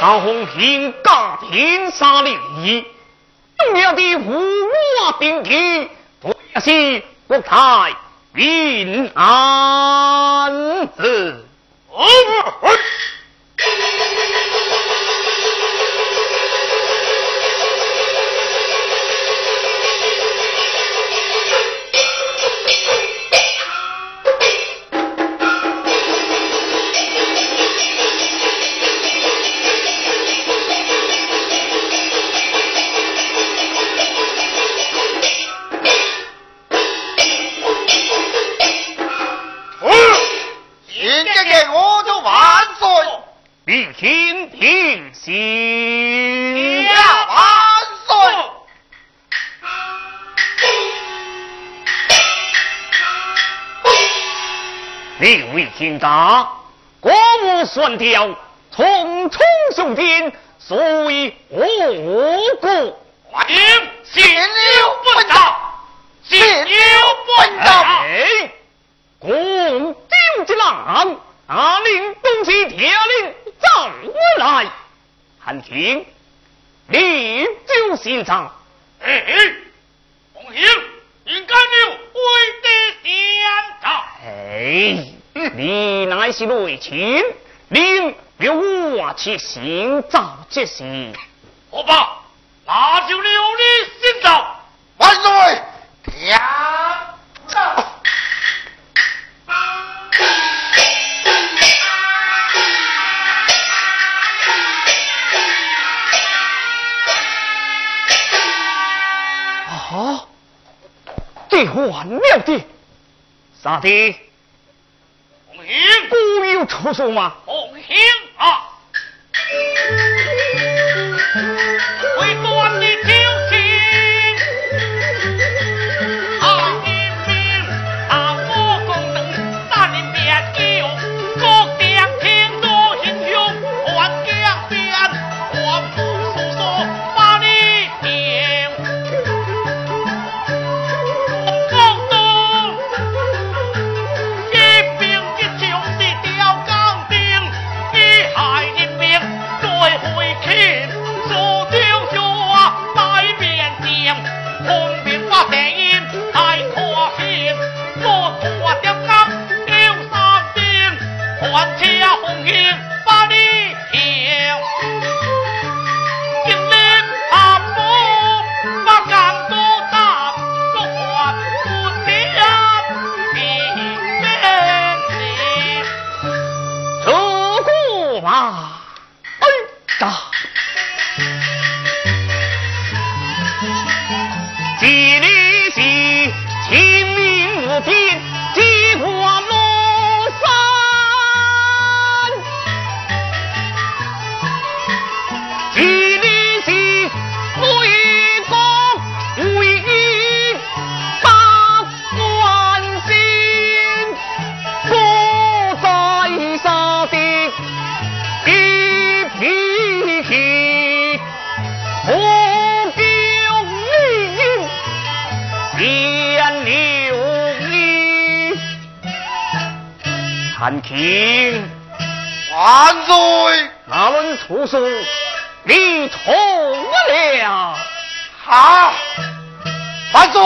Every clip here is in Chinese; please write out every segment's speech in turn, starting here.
唐红平大平杀的你，重要的五万兵力，不要是国太民安子。听大，国母算掉，重重兄弟，所以无故。欢迎谢刘本道，谢刘本道。哎，公丢之郎，阿令东西铁令召我来，汉庭烈酒欣赏。哎，公兄应该留为的先兆。哎。你乃是内亲，您留我去寻找这事。好吧，那就留你先走。万岁！天哪！啊！这完了的，啥的？有出手吗？红星万岁！那论出手，你错了。好，万岁！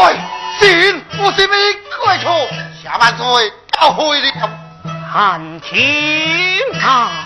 信不是你开错，下万岁要回了。汉庭啊！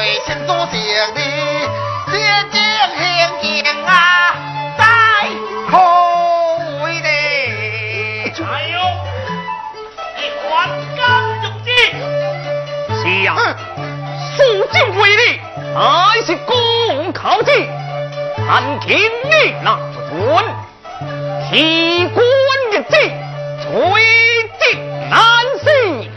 为天多谢你，将姐相敬啊，再可为的。哎呦，你还敢用计？是呀、啊，肃为力，乃是公考之，但天你那不准，提官日计，罪己难行。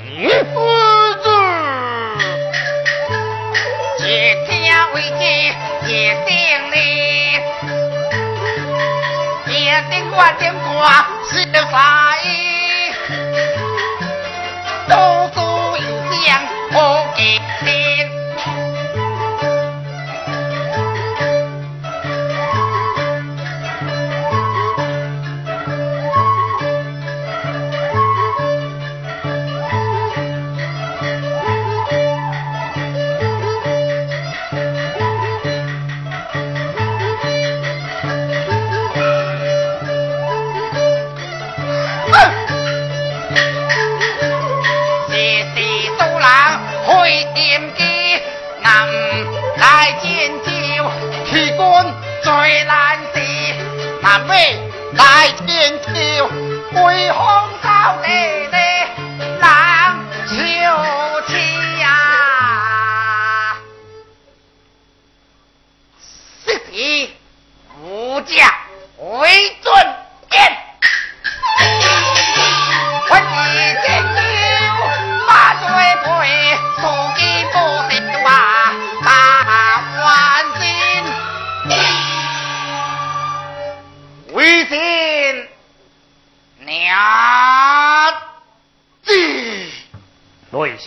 危机也顶哩，也顶万顶挂，死掉晒。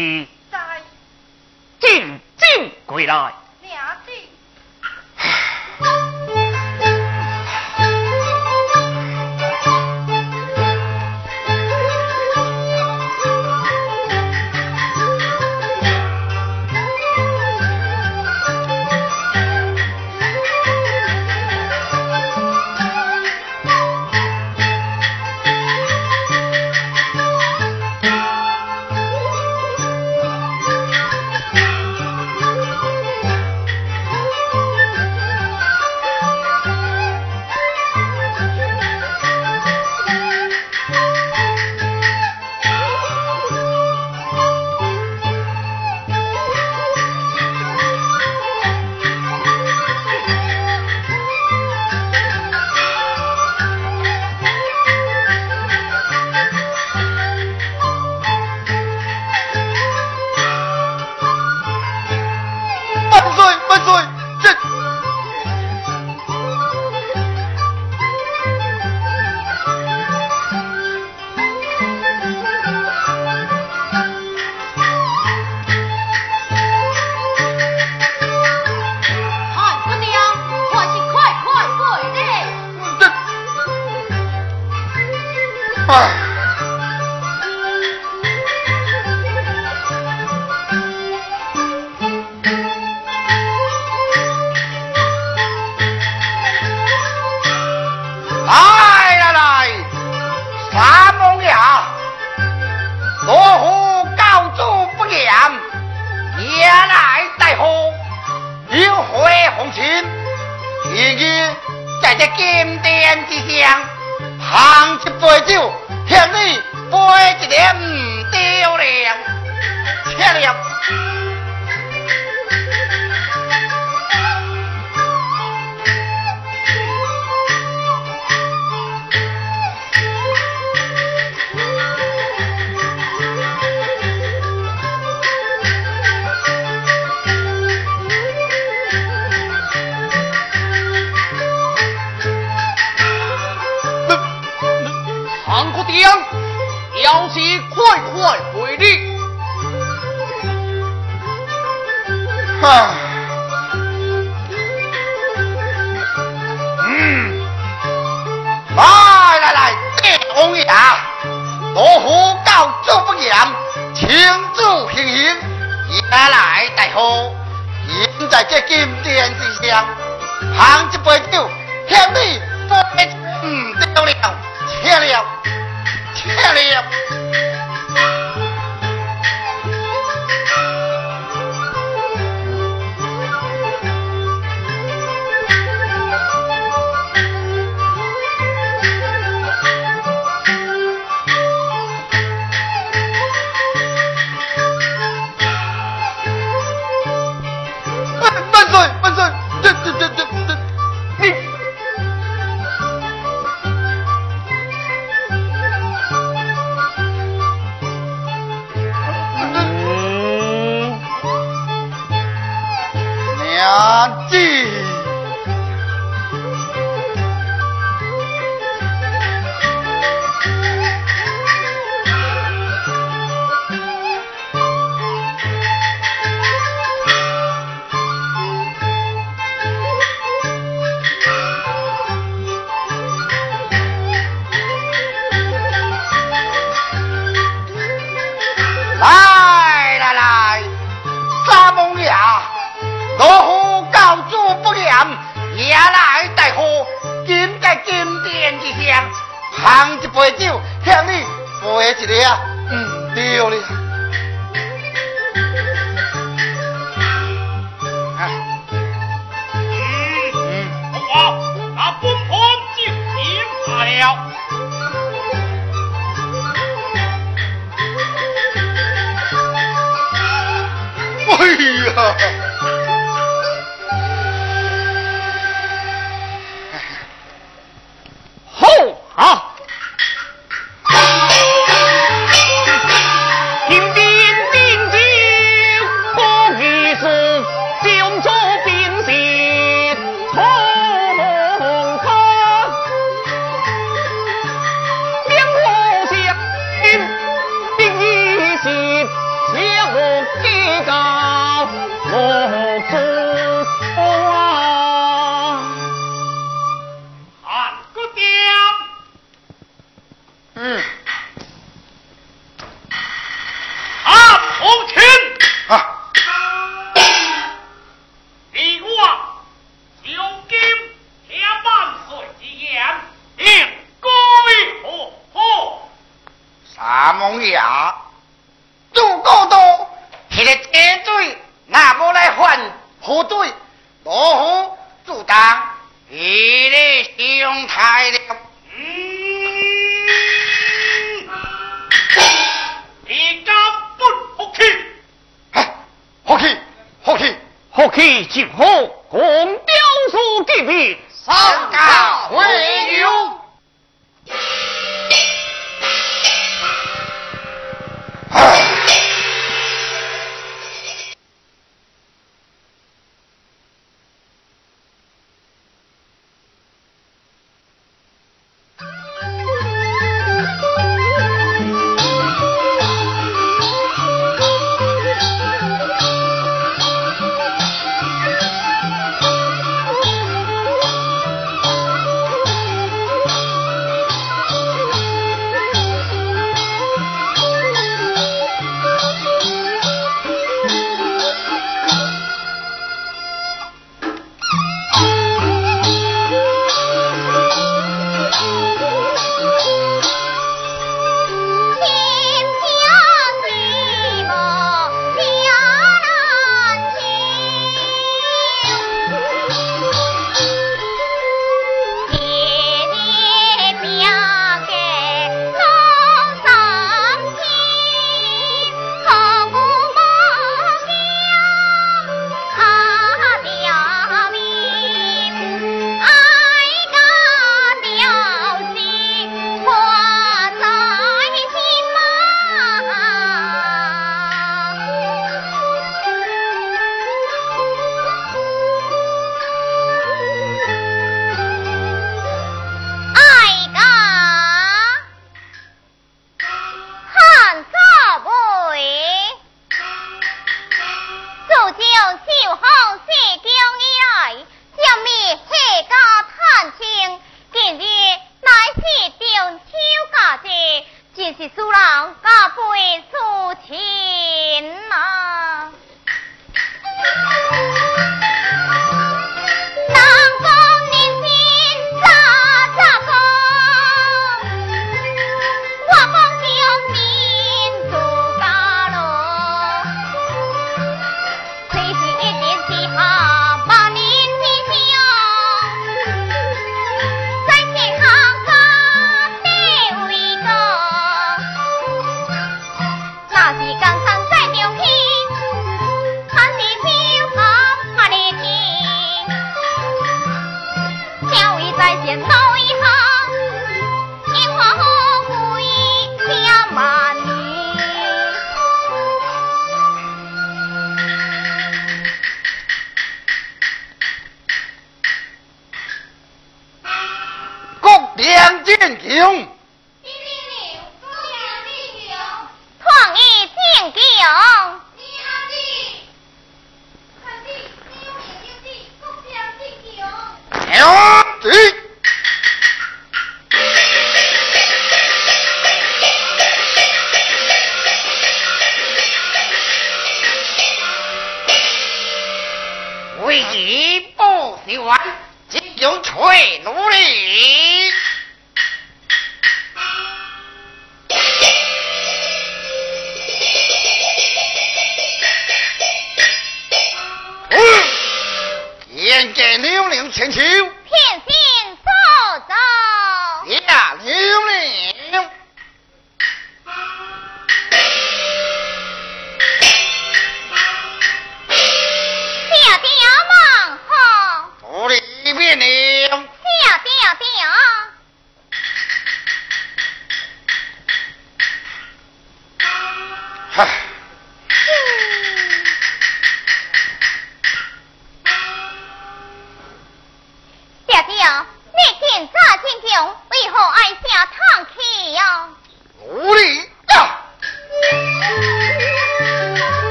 see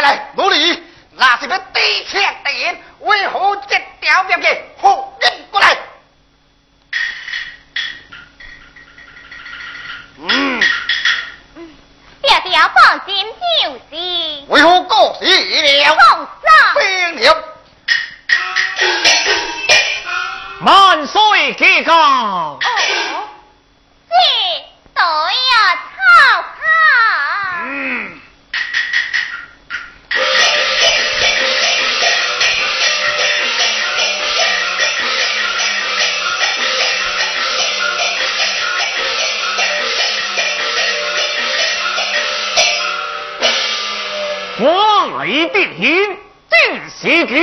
来，努力！那是要敌强敌险，为何这条命的好引过来？嗯。嗯，爹爹放心，就是。为何国死了？皇上。死了。万岁，吉安。哦。对对。来定音，定西酒。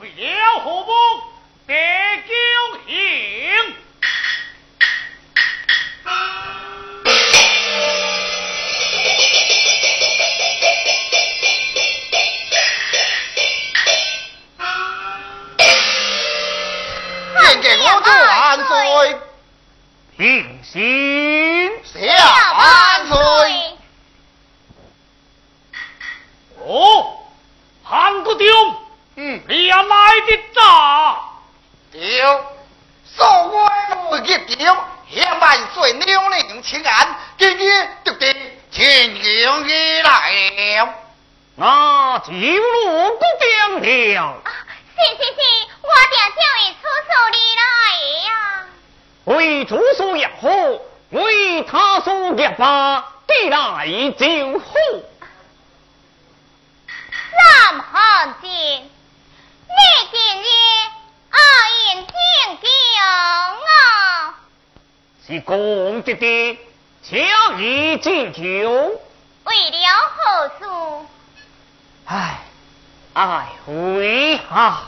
为了何不得酒行？愿见我主万岁，平心。的炸掉，苏关不一条，千万岁的用钱，今日就的千金的来了，我走路过江了。行行行，我定叫位厨师的来呀。为厨师也好，为他厨也罢，带来就好。林汉杰，你。是公职的，加以敬酒。为了何事？唉，爱回啊！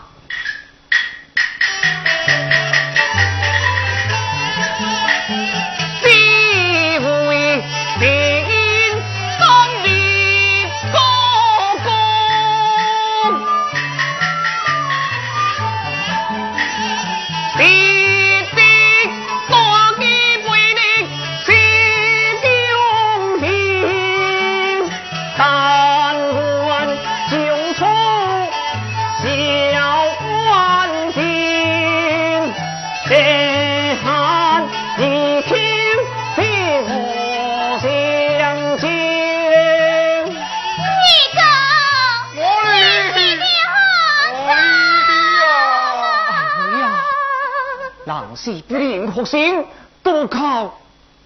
是不灵学生，多靠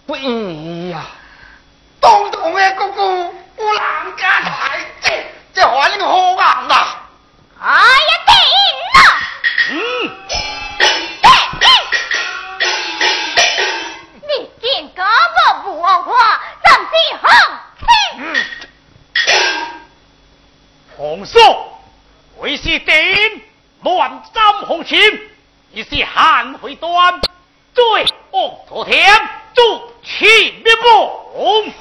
不易呀！东东的哥哥，home.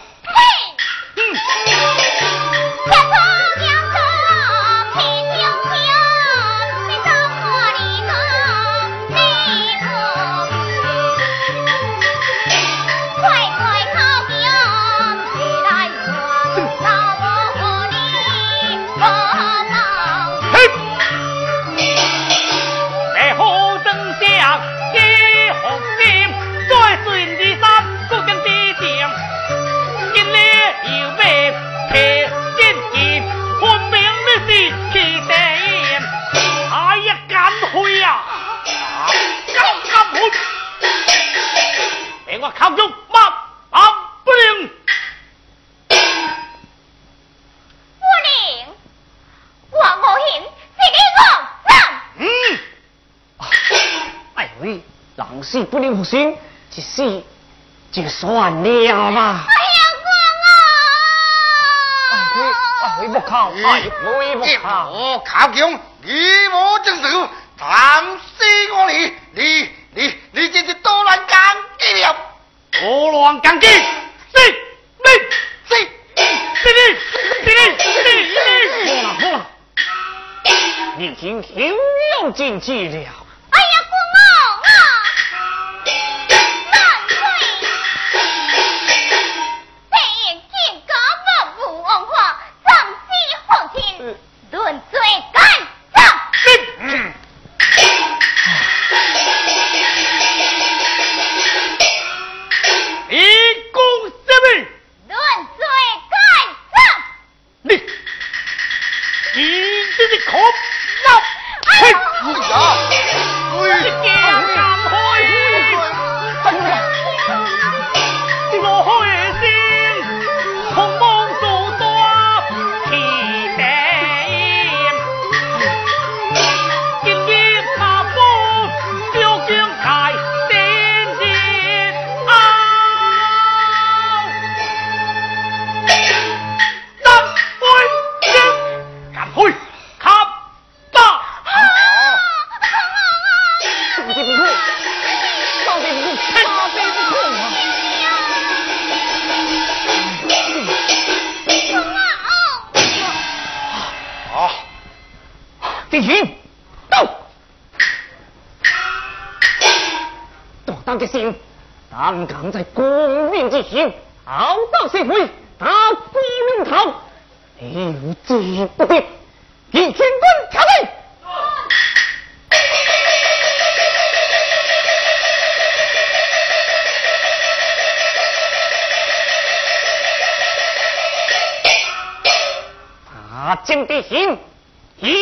就算了嘛。哎呀，公啊！哎，回不靠，哎，回不靠。我靠强，你我正手，暂时我你，你你你这是多乱讲计了，多乱讲计，死你死死你死你死你！好了好了，你今天又进去了。地形一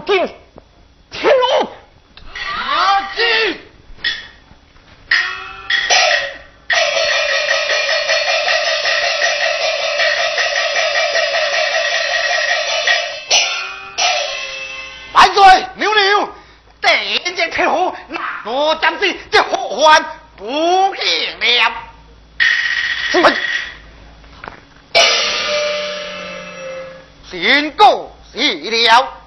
定天龙。啊进满嘴流多将军这祸患不灭了。真故死了。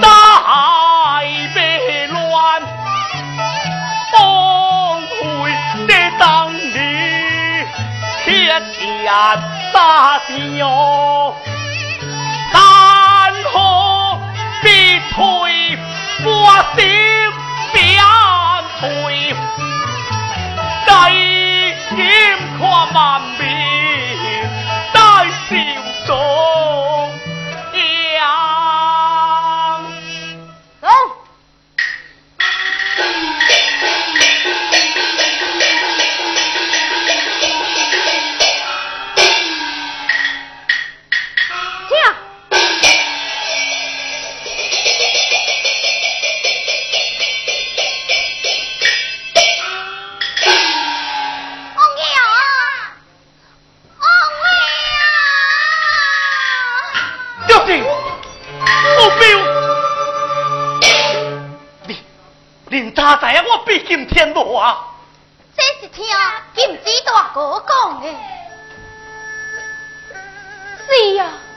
大悲乱回的铁大但可别退我心便退再见慢今天不啊。这是听金枝大哥讲的。是呀、啊。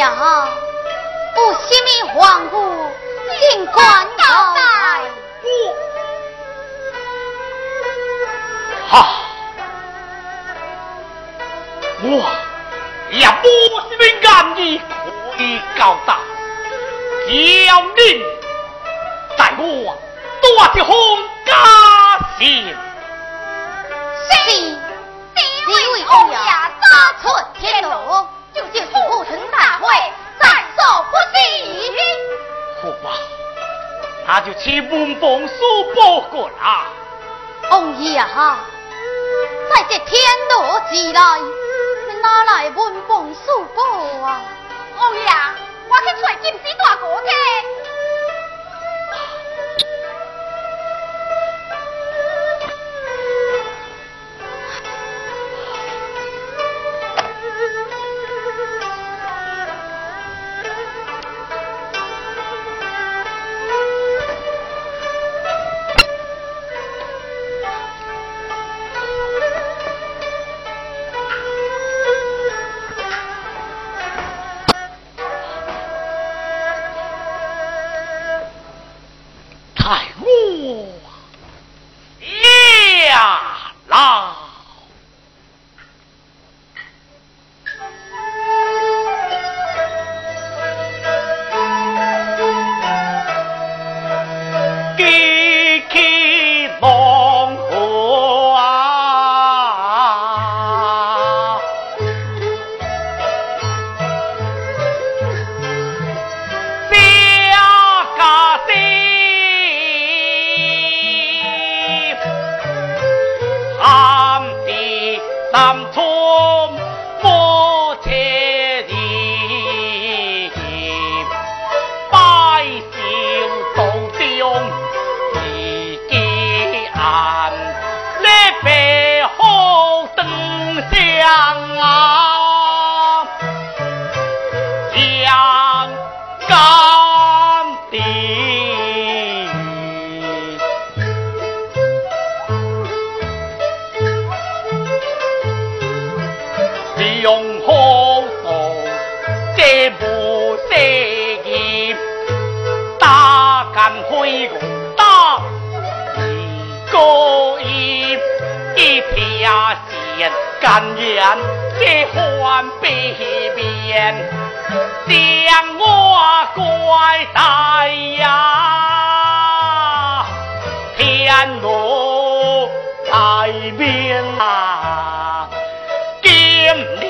小不惜命皇姑尽管道代好我也不惜命干的可以大。叫你在我多的红家兴 c 你为欧家大。寸天斗那就去文房书报过啦。欧亚，在这天罗之内，你哪来文房书报啊？王爷，我去找金丝大哥去。给。甘愿这换别变，将我怪大呀，天奴在边啊，金陵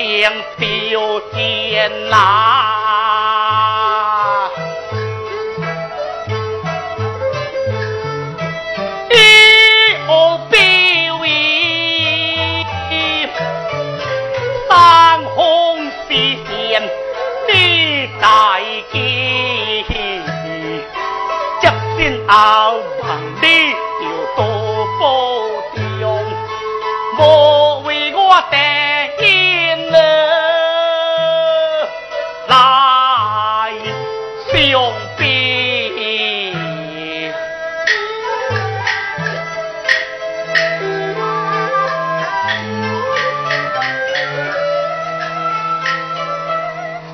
丢天啦。先熬棚里要多保重，莫为我担心了。来相别，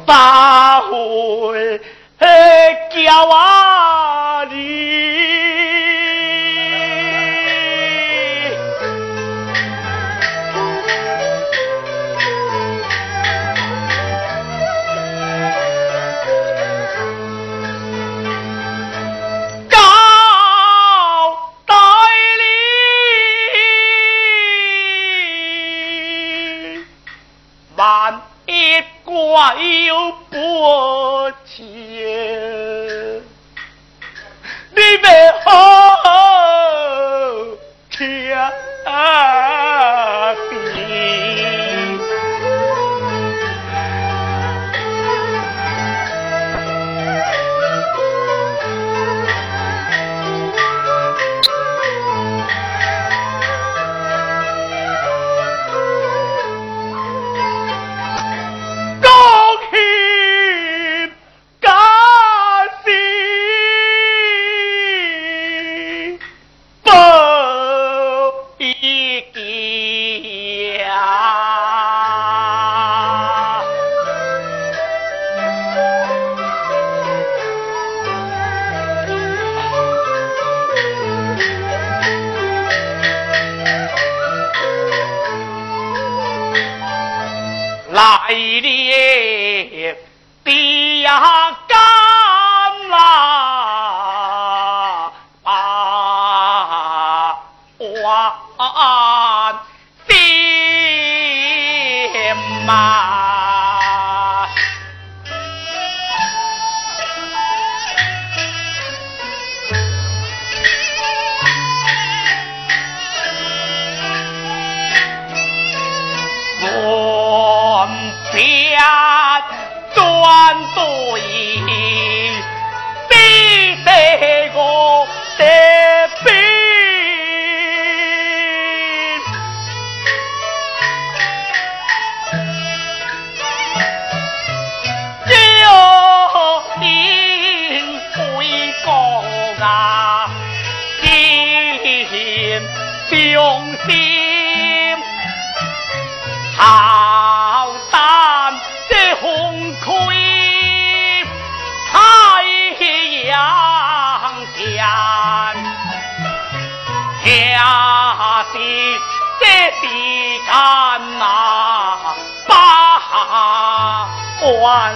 把把万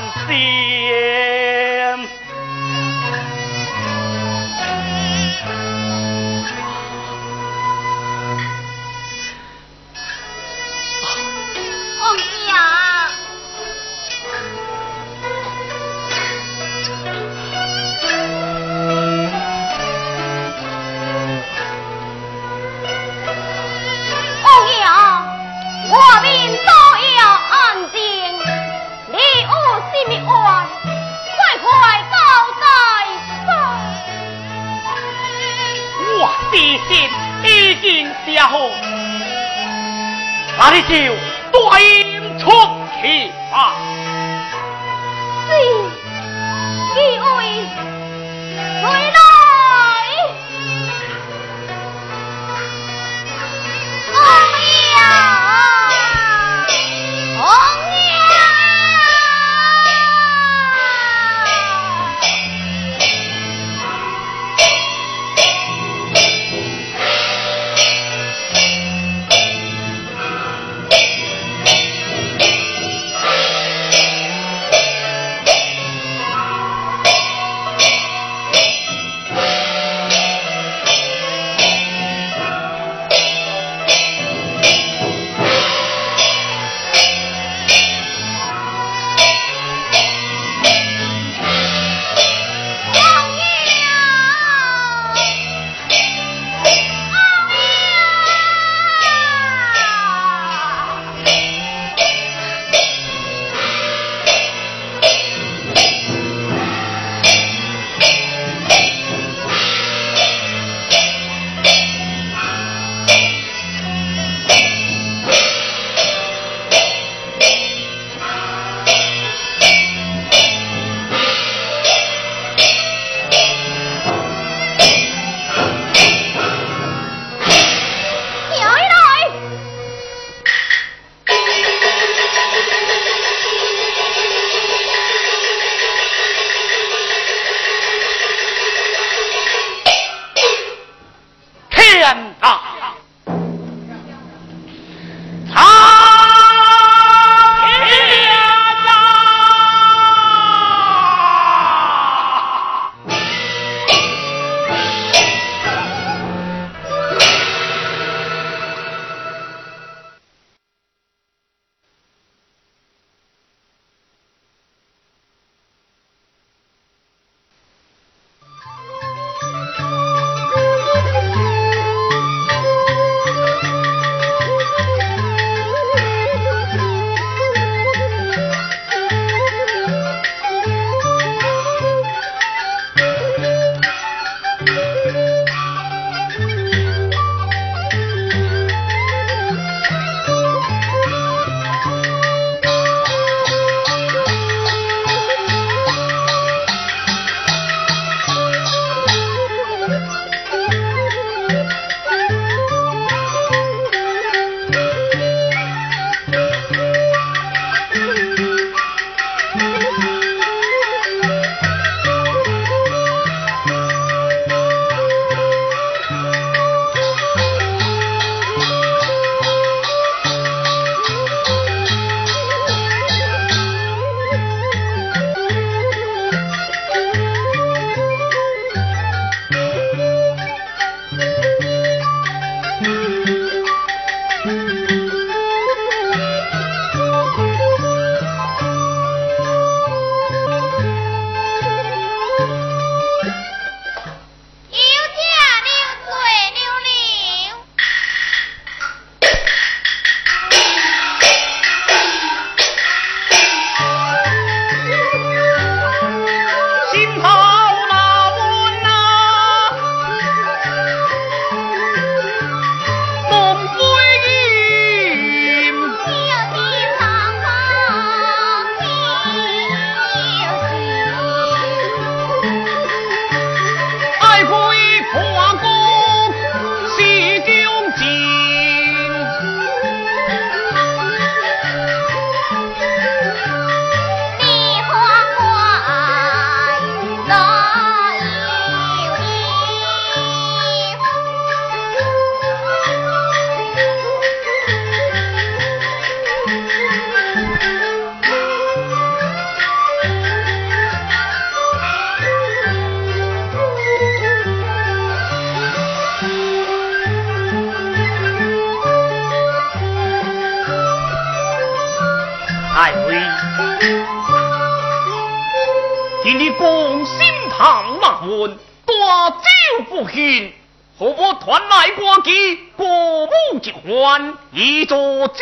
来挂机，过母即欢，以作酒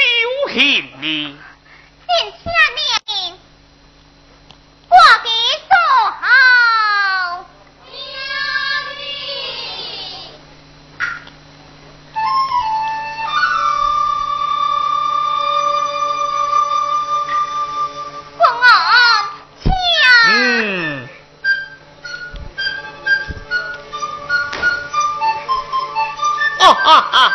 庆呢？殿下令，挂机坐好。哈哈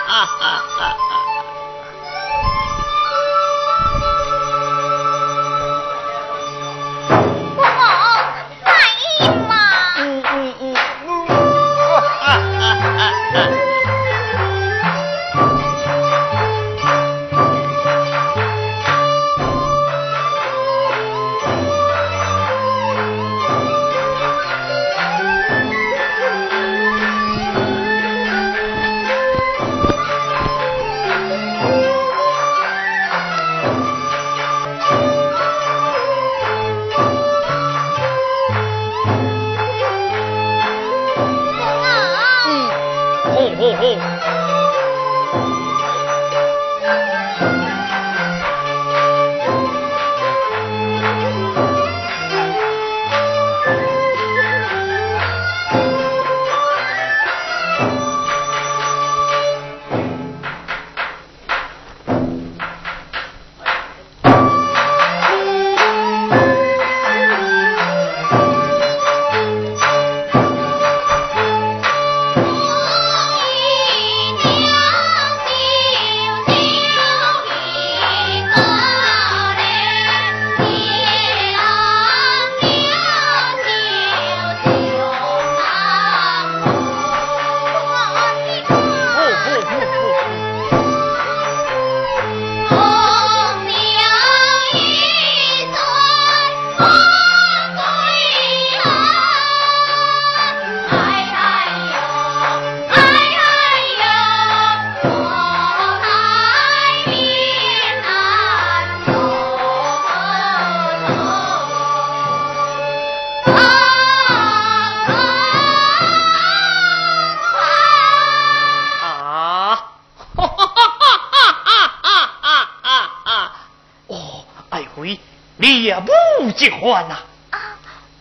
结婚呐！啊，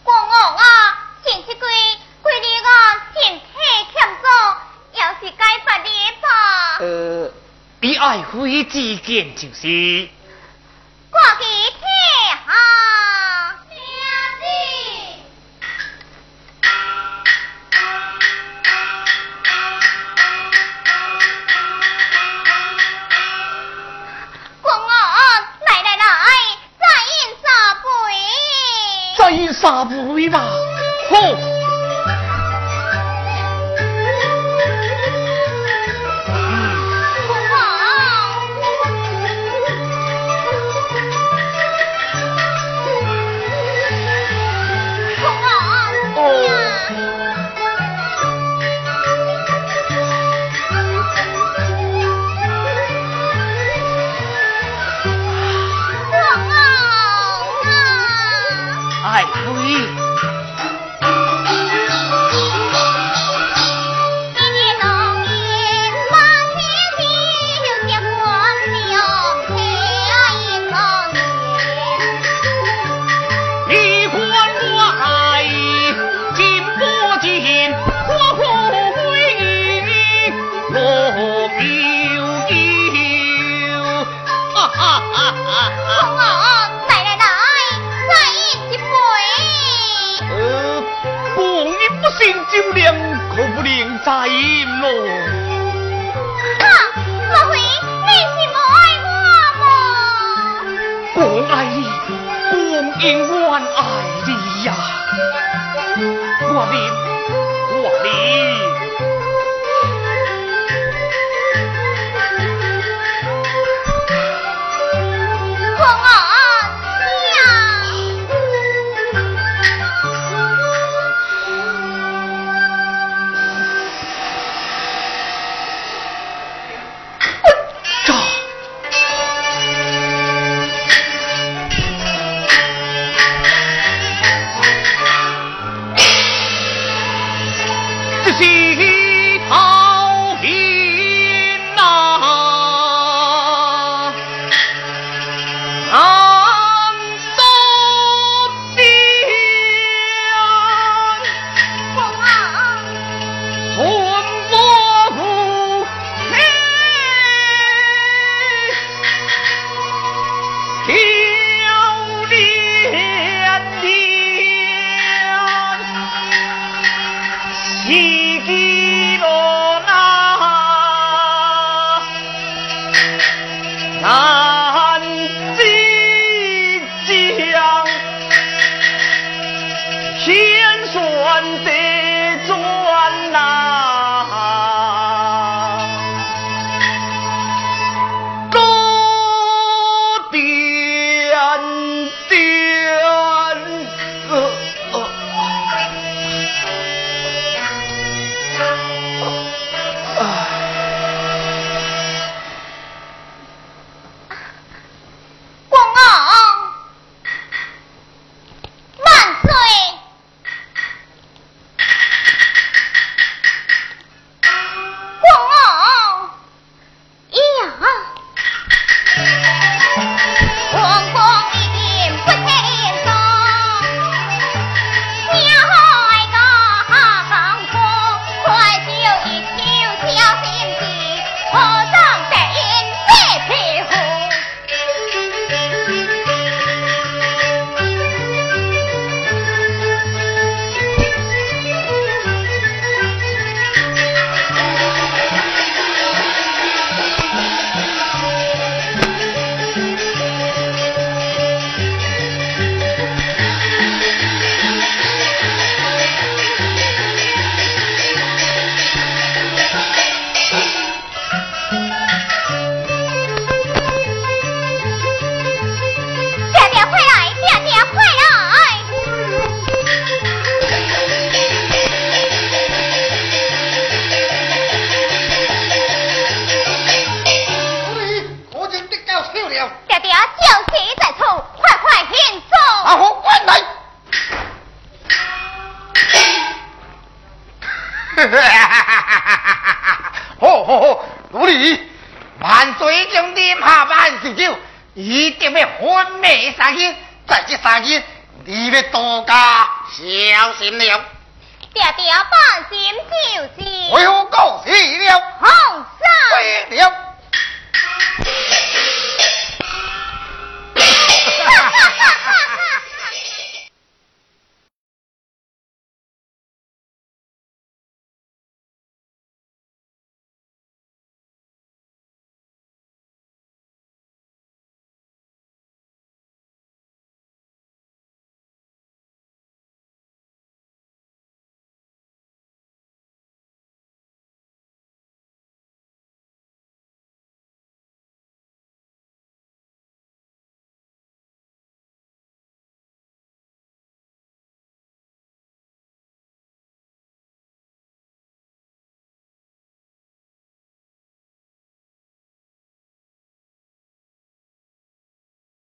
公公啊，前一归归你个身体欠揍，要是该罚你吧？呃，比爱妃之见就是。